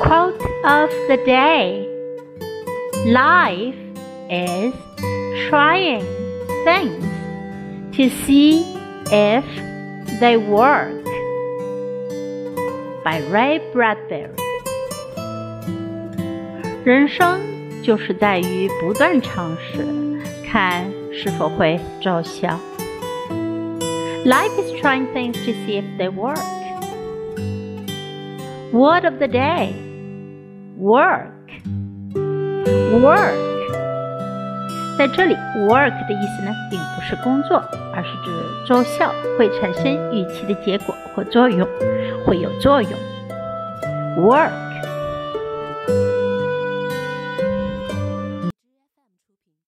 Quote of the day Life is trying things to see if they work. By Ray Bradbury。人生就是在于不断尝试，看是否会奏效。Life is trying things to see if they work. Word of the day Work. Work. 在这里，work 的意思呢，并不是工作，而是指奏效，会产生预期的结果或作用，会有作用。Work.